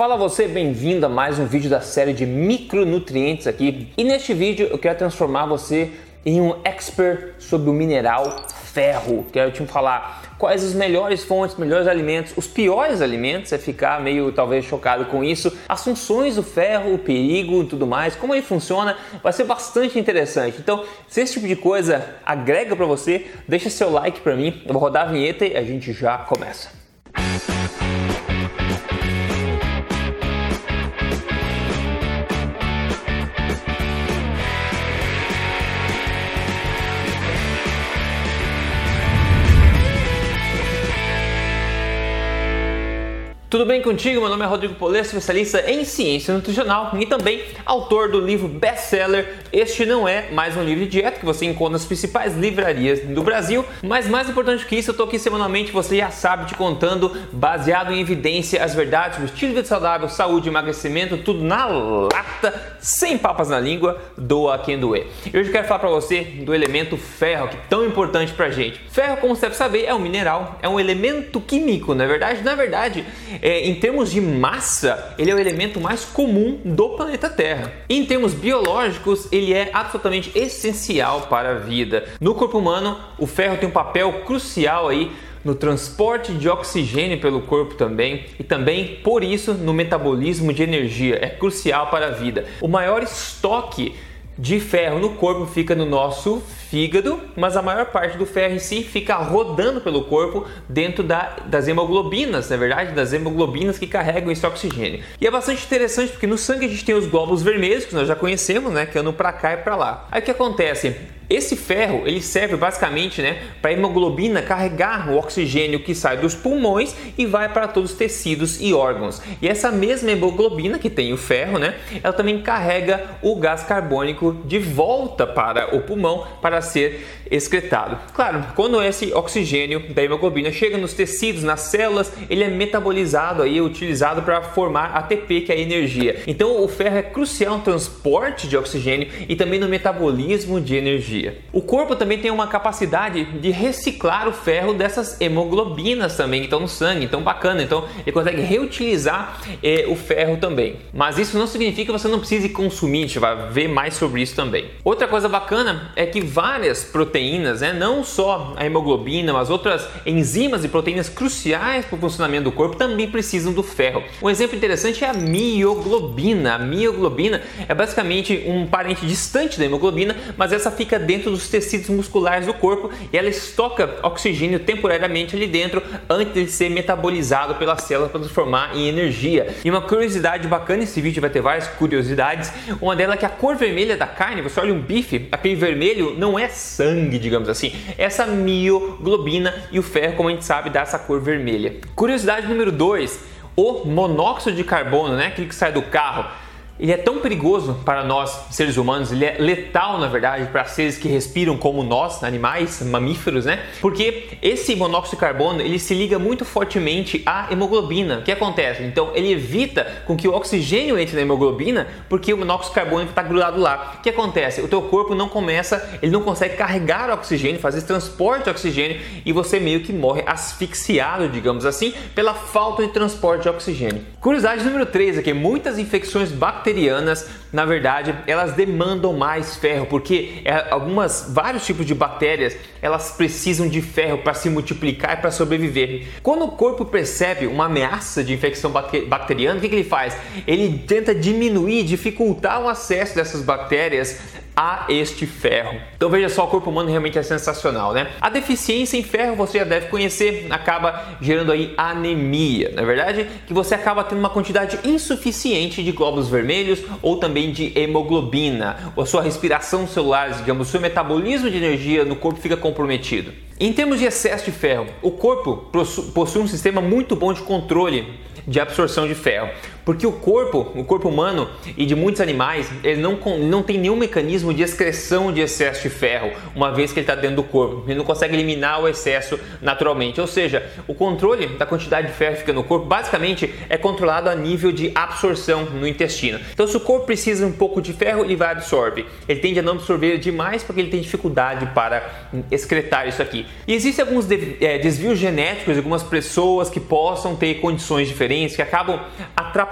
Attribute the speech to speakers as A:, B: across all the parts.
A: Fala você, bem-vindo a mais um vídeo da série de micronutrientes aqui. E neste vídeo eu quero transformar você em um expert sobre o mineral ferro. Quero te falar quais as melhores fontes, melhores alimentos, os piores alimentos, é ficar meio talvez chocado com isso, as funções do ferro, o perigo e tudo mais, como ele funciona, vai ser bastante interessante. Então, se esse tipo de coisa agrega para você, deixa seu like para mim, eu vou rodar a vinheta e a gente já começa. Tudo bem contigo? Meu nome é Rodrigo Polê, especialista em ciência nutricional e também autor do livro best-seller Este Não É Mais Um Livro de Dieta, que você encontra nas principais livrarias do Brasil. Mas mais importante que isso, eu estou aqui semanalmente, você já sabe, te contando, baseado em evidência, as verdades sobre estilo de vida saudável, saúde, emagrecimento, tudo na lata, sem papas na língua, doa quem doer. E hoje eu quero falar para você do elemento ferro, que é tão importante para gente. Ferro, como você deve saber, é um mineral, é um elemento químico, na é verdade? Na verdade, é, em termos de massa, ele é o elemento mais comum do planeta Terra. em termos biológicos, ele é absolutamente essencial para a vida. No corpo humano, o ferro tem um papel crucial aí no transporte de oxigênio pelo corpo também e também por isso no metabolismo de energia é crucial para a vida. O maior estoque de ferro no corpo fica no nosso fígado, mas a maior parte do ferro em si fica rodando pelo corpo dentro da, das hemoglobinas, na verdade, das hemoglobinas que carregam esse oxigênio. E é bastante interessante porque no sangue a gente tem os glóbulos vermelhos, que nós já conhecemos, né, que andam para cá e para lá. Aí o que acontece? Esse ferro ele serve basicamente né, para a hemoglobina carregar o oxigênio que sai dos pulmões e vai para todos os tecidos e órgãos. E essa mesma hemoglobina que tem o ferro, né, ela também carrega o gás carbônico de volta para o pulmão para ser excretado. Claro, quando esse oxigênio da hemoglobina chega nos tecidos, nas células, ele é metabolizado aí, utilizado para formar ATP, que é a energia. Então o ferro é crucial no transporte de oxigênio e também no metabolismo de energia O corpo também tem uma capacidade de reciclar o ferro dessas hemoglobinas também que estão no sangue, então bacana. Então ele consegue reutilizar eh, o ferro também. Mas isso não significa que você não precise consumir, a gente vai ver mais sobre isso também. Outra coisa bacana é que várias proteínas, né, não só a hemoglobina, mas outras enzimas e proteínas cruciais para o funcionamento do corpo também precisam do ferro. Um exemplo interessante é a mioglobina. A mioglobina é basicamente um parente distante da hemoglobina, mas essa fica dentro dos tecidos musculares do corpo e ela estoca oxigênio temporariamente ali dentro antes de ser metabolizado pela célula para transformar em energia. E uma curiosidade bacana, esse vídeo vai ter várias curiosidades. Uma delas é que a cor vermelha da carne, você olha um bife, aquele vermelho não é sangue, digamos assim, é essa mioglobina e o ferro, como a gente sabe, dá essa cor vermelha. Curiosidade número 2, o monóxido de carbono, né, aquele que sai do carro ele é tão perigoso para nós, seres humanos, ele é letal, na verdade, para seres que respiram como nós, animais, mamíferos, né? Porque esse monóxido de carbono, ele se liga muito fortemente à hemoglobina. O que acontece? Então, ele evita com que o oxigênio entre na hemoglobina, porque o monóxido de carbono está grudado lá. O que acontece? O teu corpo não começa, ele não consegue carregar o oxigênio, fazer transporte de oxigênio e você meio que morre asfixiado, digamos assim, pela falta de transporte de oxigênio. Curiosidade número 3 aqui, muitas infecções bacterianas bacterianas, na verdade, elas demandam mais ferro, porque é, algumas vários tipos de bactérias, elas precisam de ferro para se multiplicar e para sobreviver. Quando o corpo percebe uma ameaça de infecção bacteriana, o que, que ele faz? Ele tenta diminuir, dificultar o acesso dessas bactérias a este ferro. Então veja só, o corpo humano realmente é sensacional, né? A deficiência em ferro você já deve conhecer, acaba gerando aí anemia, na é verdade, que você acaba tendo uma quantidade insuficiente de glóbulos vermelhos ou também de hemoglobina, a sua respiração celular, digamos, o seu metabolismo de energia no corpo fica comprometido. Em termos de excesso de ferro, o corpo possui um sistema muito bom de controle de absorção de ferro. Porque o corpo, o corpo humano e de muitos animais, ele não, não tem nenhum mecanismo de excreção de excesso de ferro, uma vez que ele está dentro do corpo. Ele não consegue eliminar o excesso naturalmente. Ou seja, o controle da quantidade de ferro que fica no corpo basicamente é controlado a nível de absorção no intestino. Então, se o corpo precisa um pouco de ferro, ele vai absorver. Ele tende a não absorver demais porque ele tem dificuldade para excretar isso aqui. E existem alguns é, desvios genéticos algumas pessoas que possam ter condições diferentes que acabam atrapalhando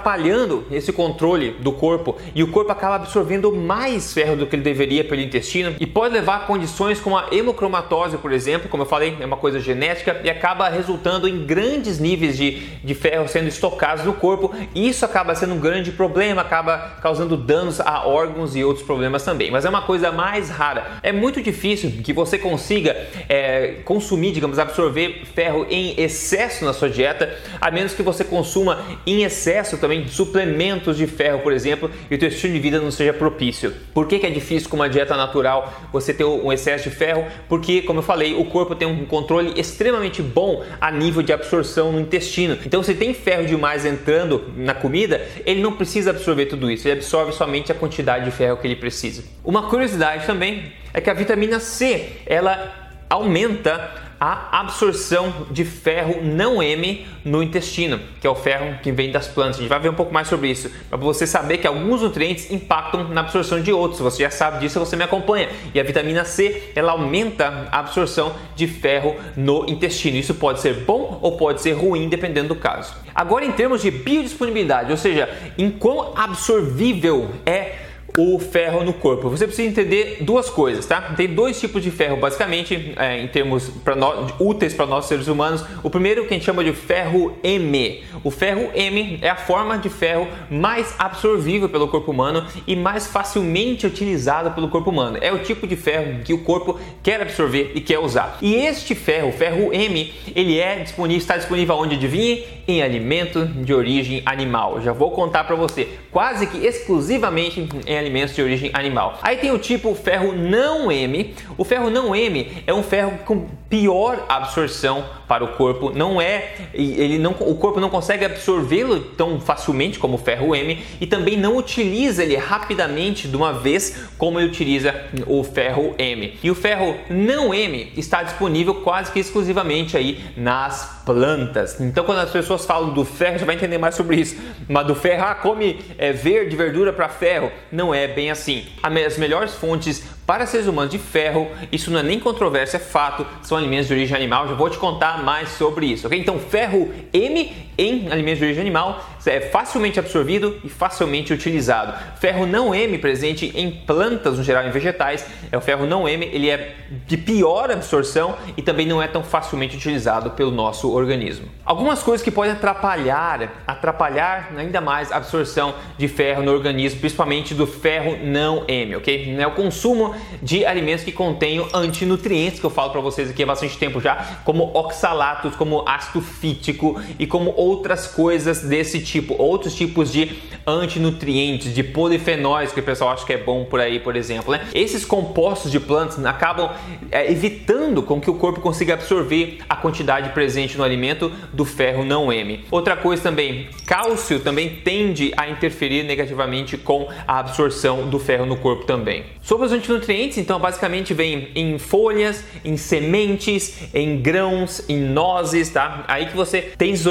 A: esse controle do corpo e o corpo acaba absorvendo mais ferro do que ele deveria pelo intestino e pode levar a condições como a hemocromatose, por exemplo, como eu falei, é uma coisa genética e acaba resultando em grandes níveis de, de ferro sendo estocados no corpo e isso acaba sendo um grande problema, acaba causando danos a órgãos e outros problemas também. Mas é uma coisa mais rara. É muito difícil que você consiga é, consumir, digamos, absorver ferro em excesso na sua dieta, a menos que você consuma em excesso também suplementos de ferro, por exemplo, e o seu estilo de vida não seja propício. Por que, que é difícil com uma dieta natural você ter um excesso de ferro? Porque, como eu falei, o corpo tem um controle extremamente bom a nível de absorção no intestino. Então, se tem ferro demais entrando na comida, ele não precisa absorver tudo isso, ele absorve somente a quantidade de ferro que ele precisa. Uma curiosidade também é que a vitamina C, ela aumenta a absorção de ferro não M no intestino, que é o ferro que vem das plantas. A gente vai ver um pouco mais sobre isso, para você saber que alguns nutrientes impactam na absorção de outros. Você já sabe disso, você me acompanha. E a vitamina C, ela aumenta a absorção de ferro no intestino. Isso pode ser bom ou pode ser ruim, dependendo do caso. Agora, em termos de biodisponibilidade, ou seja, em quão absorvível é o ferro no corpo. Você precisa entender duas coisas, tá? Tem dois tipos de ferro, basicamente, é, em termos pra no, úteis para nós seres humanos. O primeiro que a gente chama de ferro M. O ferro M é a forma de ferro mais absorvível pelo corpo humano e mais facilmente utilizada pelo corpo humano. É o tipo de ferro que o corpo quer absorver e quer usar. E este ferro, o ferro M, ele é disponível, está disponível onde adivinhe? Em alimento de origem animal. Já vou contar para você, quase que exclusivamente em alimentos de origem animal. Aí tem o tipo ferro não M. O ferro não M é um ferro com pior absorção para o corpo, não é, ele não, o corpo não consegue absorvê-lo tão facilmente como o ferro M e também não utiliza ele rapidamente de uma vez como ele utiliza o ferro M. E o ferro não M está disponível quase que exclusivamente aí nas plantas. Então quando as pessoas falam do ferro, vai entender mais sobre isso. Mas do ferro, ah, come é, verde, verdura para ferro. Não é bem assim. As melhores fontes para seres humanos de ferro, isso não é nem controvérsia, é fato, são alimentos de origem animal. Já vou te contar mais sobre isso, ok? Então, ferro M em alimentos de origem animal é facilmente absorvido e facilmente utilizado. Ferro não M presente em plantas, no geral em vegetais, é o ferro não M, ele é de pior absorção e também não é tão facilmente utilizado pelo nosso organismo. Algumas coisas que podem atrapalhar, atrapalhar ainda mais a absorção de ferro no organismo, principalmente do ferro não M, ok? É o consumo de alimentos que contenham antinutrientes, que eu falo para vocês aqui há bastante tempo já, como oxalatos, como ácido fítico e como outras coisas desse tipo, outros tipos de antinutrientes, de polifenóis que o pessoal acha que é bom por aí, por exemplo. Né? Esses compostos de plantas acabam é, evitando com que o corpo consiga absorver a quantidade presente no alimento do ferro não M. Outra coisa também, cálcio também tende a interferir negativamente com a absorção do ferro no corpo também. Sobre os antinutrientes, então basicamente vem em folhas, em sementes, em grãos, em nozes, tá? Aí que você tem os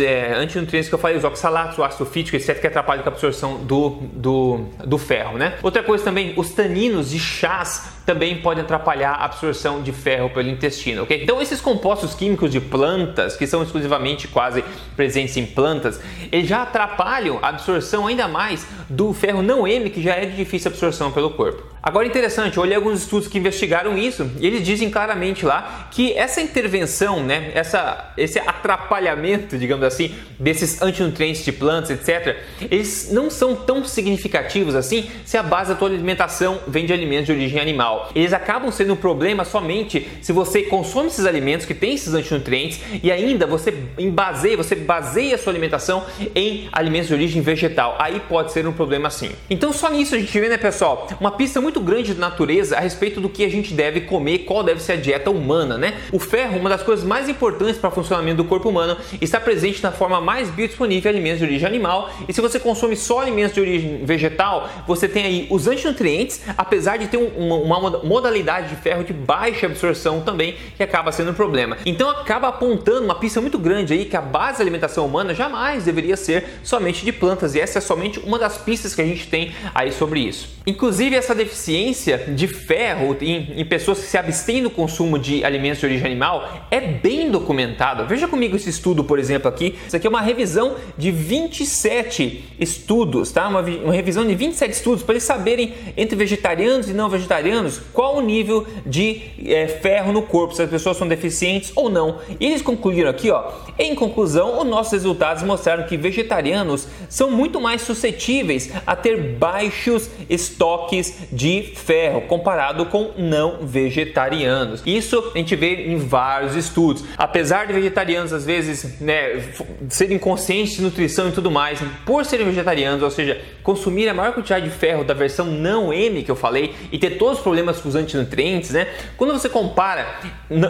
A: é, antinutrientes que eu falei, os oxalatos, o ácido fítico, etc, que atrapalham a absorção do, do, do ferro, né? Outra coisa também, os taninos de chás também podem atrapalhar a absorção de ferro pelo intestino, ok? Então esses compostos químicos de plantas, que são exclusivamente quase presentes em plantas, eles já atrapalham a absorção ainda mais do ferro não M, que já é de difícil absorção pelo corpo. Agora interessante, eu olhei alguns estudos que investigaram isso e eles dizem claramente lá que essa intervenção, né, essa, esse atrapalhamento, digamos assim, desses antinutrientes de plantas, etc., eles não são tão significativos assim se a base da tua alimentação vem de alimentos de origem animal. Eles acabam sendo um problema somente se você consome esses alimentos que têm esses antinutrientes e ainda você baseia, você baseia a sua alimentação em alimentos de origem vegetal. Aí pode ser um problema sim. Então só nisso a gente vê, né, pessoal, uma pista muito grande da natureza a respeito do que a gente deve comer, qual deve ser a dieta humana, né? O ferro, uma das coisas mais importantes para o funcionamento do corpo humano, está presente na forma mais biodisponível de alimentos de origem animal. E se você consome só alimentos de origem vegetal, você tem aí os antinutrientes, apesar de ter uma uma modalidade de ferro de baixa absorção também, que acaba sendo um problema. Então acaba apontando uma pista muito grande aí que a base da alimentação humana jamais deveria ser somente de plantas, e essa é somente uma das pistas que a gente tem aí sobre isso. Inclusive, essa deficiência de ferro em, em pessoas que se abstêm do consumo de alimentos de origem animal é bem documentada. Veja comigo esse estudo, por exemplo, aqui. Isso aqui é uma revisão de 27 estudos, tá? Uma, uma revisão de 27 estudos para eles saberem entre vegetarianos e não vegetarianos qual o nível de é, ferro no corpo, se as pessoas são deficientes ou não. E eles concluíram aqui, ó. Em conclusão, os nossos resultados mostraram que vegetarianos são muito mais suscetíveis a ter baixos estoques de ferro comparado com não vegetarianos. Isso a gente vê em vários estudos. Apesar de vegetarianos às vezes né, serem conscientes de nutrição e tudo mais, por serem vegetarianos, ou seja, consumir a maior quantidade de ferro da versão não M que eu falei e ter todos os problemas com os antinutrientes, né? Quando você compara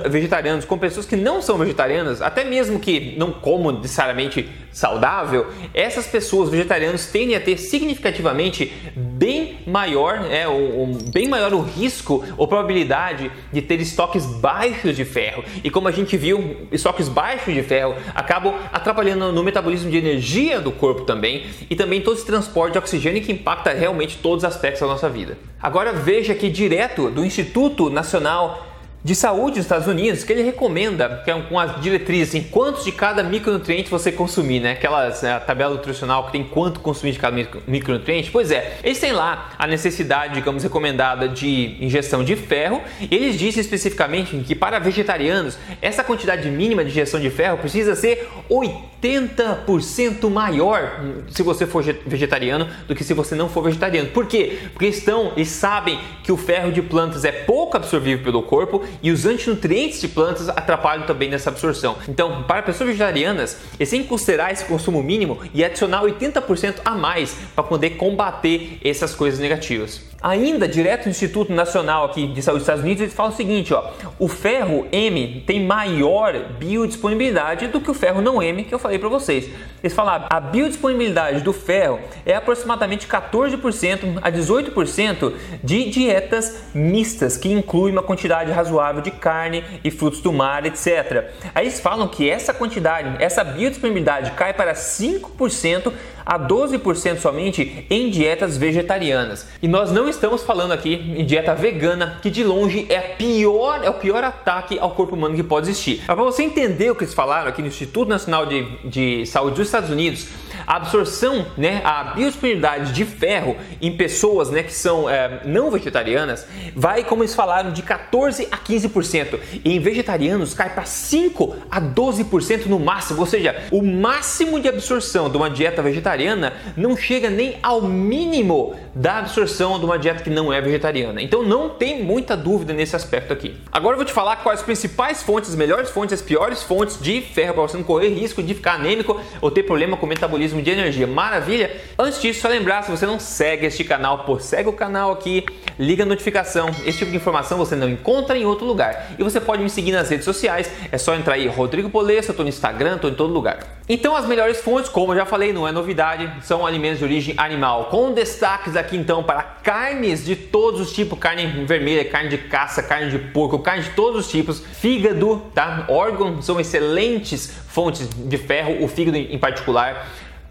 A: vegetarianos com pessoas que não são vegetarianas, até mesmo que não comam necessariamente saudável, essas pessoas vegetarianas tendem a ter significativamente bem maior, é, um, um, bem maior o risco ou probabilidade de ter estoques baixos de ferro. E como a gente viu, estoques baixos de ferro acabam atrapalhando no metabolismo de energia do corpo também e também todo esse transporte de oxigênio que impacta realmente todos os aspectos da nossa vida. Agora veja aqui direto do Instituto Nacional de saúde dos Estados Unidos que ele recomenda, que é com as diretrizes em quantos de cada micronutriente você consumir, né? Aquelas né, tabela nutricional que tem quanto consumir de cada micronutriente. Pois é, eles têm lá a necessidade, digamos, recomendada de ingestão de ferro. E eles dizem especificamente que para vegetarianos essa quantidade mínima de ingestão de ferro precisa ser 80% maior se você for vegetariano do que se você não for vegetariano. Por quê? Porque estão e sabem que o ferro de plantas é pouco absorvível pelo corpo e os antinutrientes de plantas atrapalham também nessa absorção. Então, para pessoas vegetarianas, têm que considerar esse consumo mínimo e adicionar 80% a mais para poder combater essas coisas negativas. Ainda direto do Instituto Nacional aqui de Saúde dos Estados Unidos, eles falam o seguinte, ó, o ferro M tem maior biodisponibilidade do que o ferro não M que eu falei para vocês. Eles falaram, a biodisponibilidade do ferro é aproximadamente 14% a 18% de dietas mistas, que inclui uma quantidade razoável de carne e frutos do mar, etc. Aí eles falam que essa quantidade, essa biodisponibilidade cai para 5% a 12% somente em dietas vegetarianas. E nós não estamos falando aqui em dieta vegana, que de longe é, pior, é o pior ataque ao corpo humano que pode existir. Para você entender o que eles falaram aqui no Instituto Nacional de, de Saúde dos Estados Unidos, a absorção, né, a biodisponibilidade de ferro em pessoas né, que são é, não vegetarianas vai, como eles falaram, de 14 a 15%. E em vegetarianos cai para 5 a 12% no máximo. Ou seja, o máximo de absorção de uma dieta vegetariana não chega nem ao mínimo da absorção de uma dieta que não é vegetariana. Então não tem muita dúvida nesse aspecto aqui. Agora eu vou te falar quais as principais fontes, as melhores fontes, as piores fontes de ferro para você não correr risco de ficar anêmico ou ter problema com o metabolismo de energia. Maravilha? Antes disso, só lembrar, se você não segue este canal, pô, segue o canal aqui, liga a notificação. Esse tipo de informação você não encontra em outro lugar. E você pode me seguir nas redes sociais, é só entrar aí, Rodrigo Polesso, eu tô no Instagram, tô em todo lugar. Então as melhores fontes, como eu já falei, não é novidade, são alimentos de origem animal, com destaques aqui então para carnes de todos os tipos, carne vermelha, carne de caça, carne de porco, carne de todos os tipos, fígado, tá? Órgãos são excelentes fontes de ferro, o fígado em particular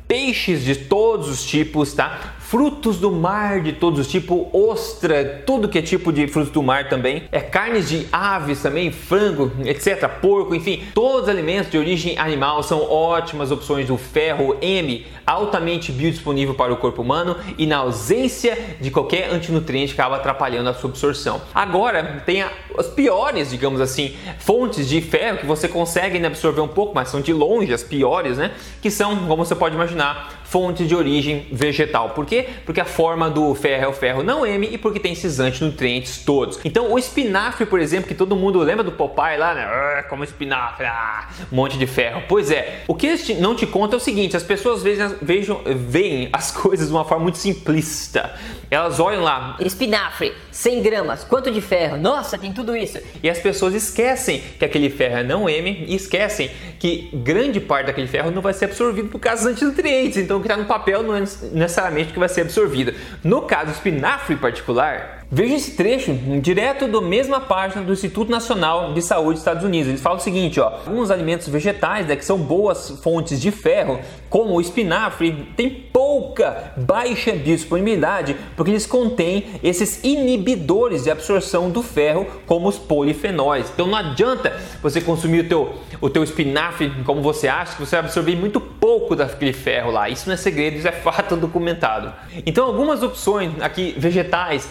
A: peixes de todos os tipos, tá? Frutos do mar de todos os tipos, ostra, tudo que é tipo de frutos do mar também, é carnes de aves também, frango, etc, porco, enfim, todos os alimentos de origem animal são ótimas opções do ferro M, altamente biodisponível para o corpo humano e na ausência de qualquer antinutriente acaba atrapalhando a sua absorção. Agora, tem as piores, digamos assim, fontes de ferro que você consegue absorver um pouco, mas são de longe as piores, né? Que são, como você pode imaginar, fontes de origem vegetal. Por quê? Porque a forma do ferro é o ferro não M e porque tem esses antinutrientes todos. Então o espinafre, por exemplo, que todo mundo lembra do Popeye lá, né? Ah, como espinafre, ah, um monte de ferro. Pois é, o que eles não te contam é o seguinte, as pessoas vejam, vejam, veem as coisas de uma forma muito simplista. Elas olham lá.
B: Espinafre, 100 gramas, quanto de ferro? Nossa, tem tudo isso.
A: E as pessoas esquecem que aquele ferro é não M e esquecem que grande parte daquele ferro não vai ser absorvido por causa dos antinutrientes. Então o que está no papel não é necessariamente que vai ser absorvida. No caso do espinafre particular, Veja esse trecho direto da mesma página do Instituto Nacional de Saúde dos Estados Unidos. Eles falam o seguinte: ó, alguns alimentos vegetais né, que são boas fontes de ferro, como o espinafre, tem pouca, baixa disponibilidade, porque eles contêm esses inibidores de absorção do ferro, como os polifenóis. Então não adianta você consumir o teu, o teu espinafre como você acha, que você vai absorver muito pouco daquele ferro lá. Isso não é segredo, isso é fato documentado. Então algumas opções aqui vegetais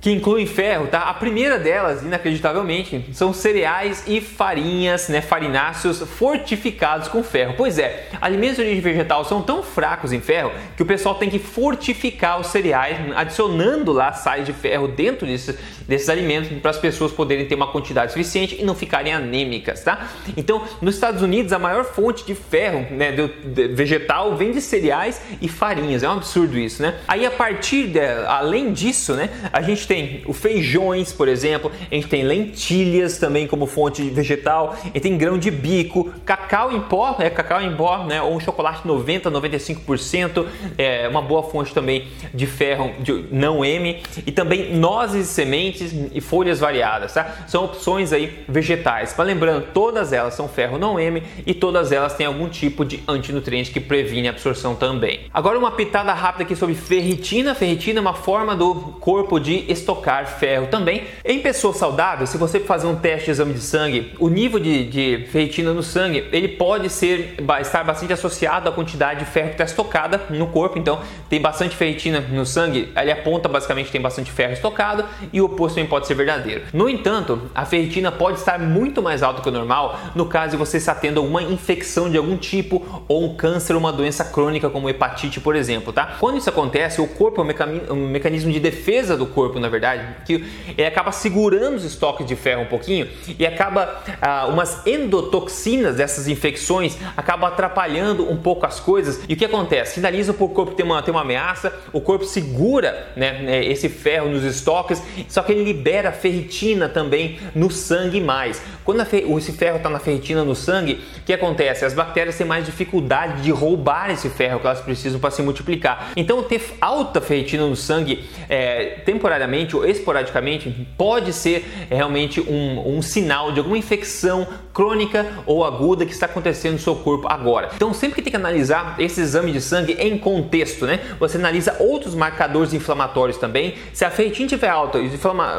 A: que incluem ferro, tá? A primeira delas, inacreditavelmente, são cereais e farinhas, né, farináceos fortificados com ferro. Pois é, alimentos de origem vegetal são tão fracos em ferro que o pessoal tem que fortificar os cereais, adicionando lá sais de ferro dentro desses, desses alimentos para as pessoas poderem ter uma quantidade suficiente e não ficarem anêmicas, tá? Então, nos Estados Unidos, a maior fonte de ferro, né, de, vegetal vem de cereais e farinhas. É um absurdo isso, né? Aí, a partir de, além disso, né, a gente tem o feijões, por exemplo, a gente tem lentilhas também como fonte vegetal, a gente tem grão de bico, cacau em pó, né, cacau em pó, né, ou um chocolate 90, 95%, é uma boa fonte também de ferro de não M e também nozes sementes e folhas variadas, tá? São opções aí vegetais. Mas lembrando, todas elas são ferro não M e todas elas têm algum tipo de antinutriente que previne a absorção também. Agora uma pitada rápida aqui sobre ferritina. Ferritina é uma forma do corpo de estocar ferro também. Em pessoas saudáveis, se você fazer um teste de exame de sangue, o nível de, de ferritina no sangue ele pode ser estar bastante associado à quantidade de ferro que está estocada no corpo. Então, tem bastante ferritina no sangue, ele aponta basicamente tem bastante ferro estocado e o oposto também pode ser verdadeiro. No entanto, a ferritina pode estar muito mais alta que o normal no caso de você estar tendo alguma infecção de algum tipo ou um câncer uma doença crônica como hepatite, por exemplo, tá? Quando isso acontece, o corpo é um mecanismo de defesa do corpo, na verdade, que ele acaba segurando os estoques de ferro um pouquinho e acaba ah, umas endotoxinas dessas infecções acaba atrapalhando um pouco as coisas. E o que acontece? Sinaliza para o corpo ter uma, ter uma ameaça, o corpo segura né, né esse ferro nos estoques, só que ele libera ferritina também no sangue mais. Quando esse ferro está na ferritina no sangue, o que acontece? As bactérias têm mais dificuldade de roubar esse ferro que elas precisam para se multiplicar. Então, ter alta ferritina no sangue é, temporariamente ou esporadicamente pode ser realmente um, um sinal de alguma infecção crônica ou aguda que está acontecendo no seu corpo agora. Então, sempre que tem que analisar esse exame de sangue em contexto, né? Você analisa outros marcadores inflamatórios também. Se a ferritina estiver alta, os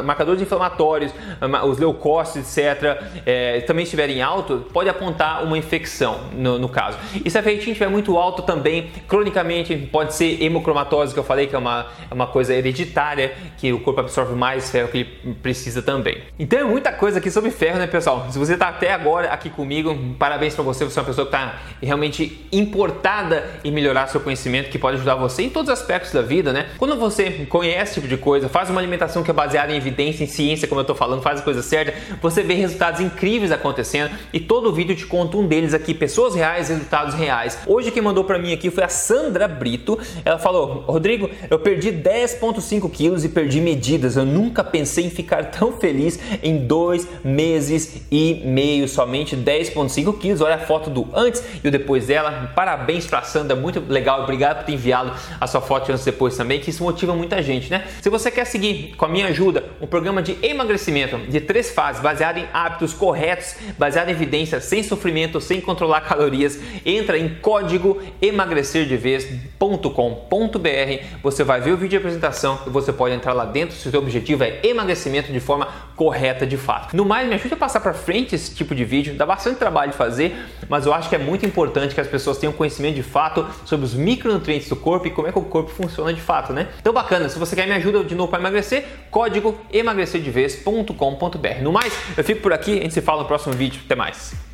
A: marcadores inflamatórios, os leucócitos, etc., é, também estiverem alto, pode apontar uma infecção no, no, caso. E se a ferritina estiver muito alto também, cronicamente pode ser hemocromatose, que eu falei que é uma, é uma coisa hereditária, que o corpo absorve mais ferro que ele precisa também. Então é muita coisa aqui sobre ferro, né, pessoal? Se você está até agora aqui comigo, parabéns para você, você é uma pessoa que está realmente importada em melhorar seu conhecimento, que pode ajudar você em todos os aspectos da vida, né? Quando você conhece esse tipo de coisa, faz uma alimentação que é baseada em evidência, em ciência, como eu estou falando, faz a coisa certa, você vê resultados incríveis acontecendo e todo vídeo te conta um deles aqui, pessoas reais, resultados reais. Hoje quem mandou para mim aqui foi a Sandra Brito. Ela falou: "Rodrigo, eu perdi 10.5 quilos e perdi medidas. Eu nunca pensei em ficar tão feliz em dois meses e meio, somente 10.5 quilos. Olha a foto do antes e o depois dela. Parabéns para Sandra, muito legal. Obrigado por ter enviado a sua foto antes e depois também, que isso motiva muita gente, né? Se você quer seguir com a minha ajuda um programa de emagrecimento de três fases baseado em hábitos corretos, baseado em evidência, sem sofrimento, sem controlar calorias, entra em código emagrecerdevez.com.br. Você vai ver o vídeo de apresentação e você pode entrar lá dentro se o seu objetivo é emagrecimento de forma correta de fato. No mais, me ajude a passar para frente esse tipo de vídeo, dá bastante trabalho de fazer, mas eu acho que é muito importante que as pessoas tenham conhecimento de fato sobre os micronutrientes do corpo e como é que o corpo funciona de fato, né? Então bacana, se você quer me ajuda de novo para emagrecer, código emagrecerdevez.com.br. No mais, eu fico por aqui, a gente se fala no próximo vídeo. Até mais.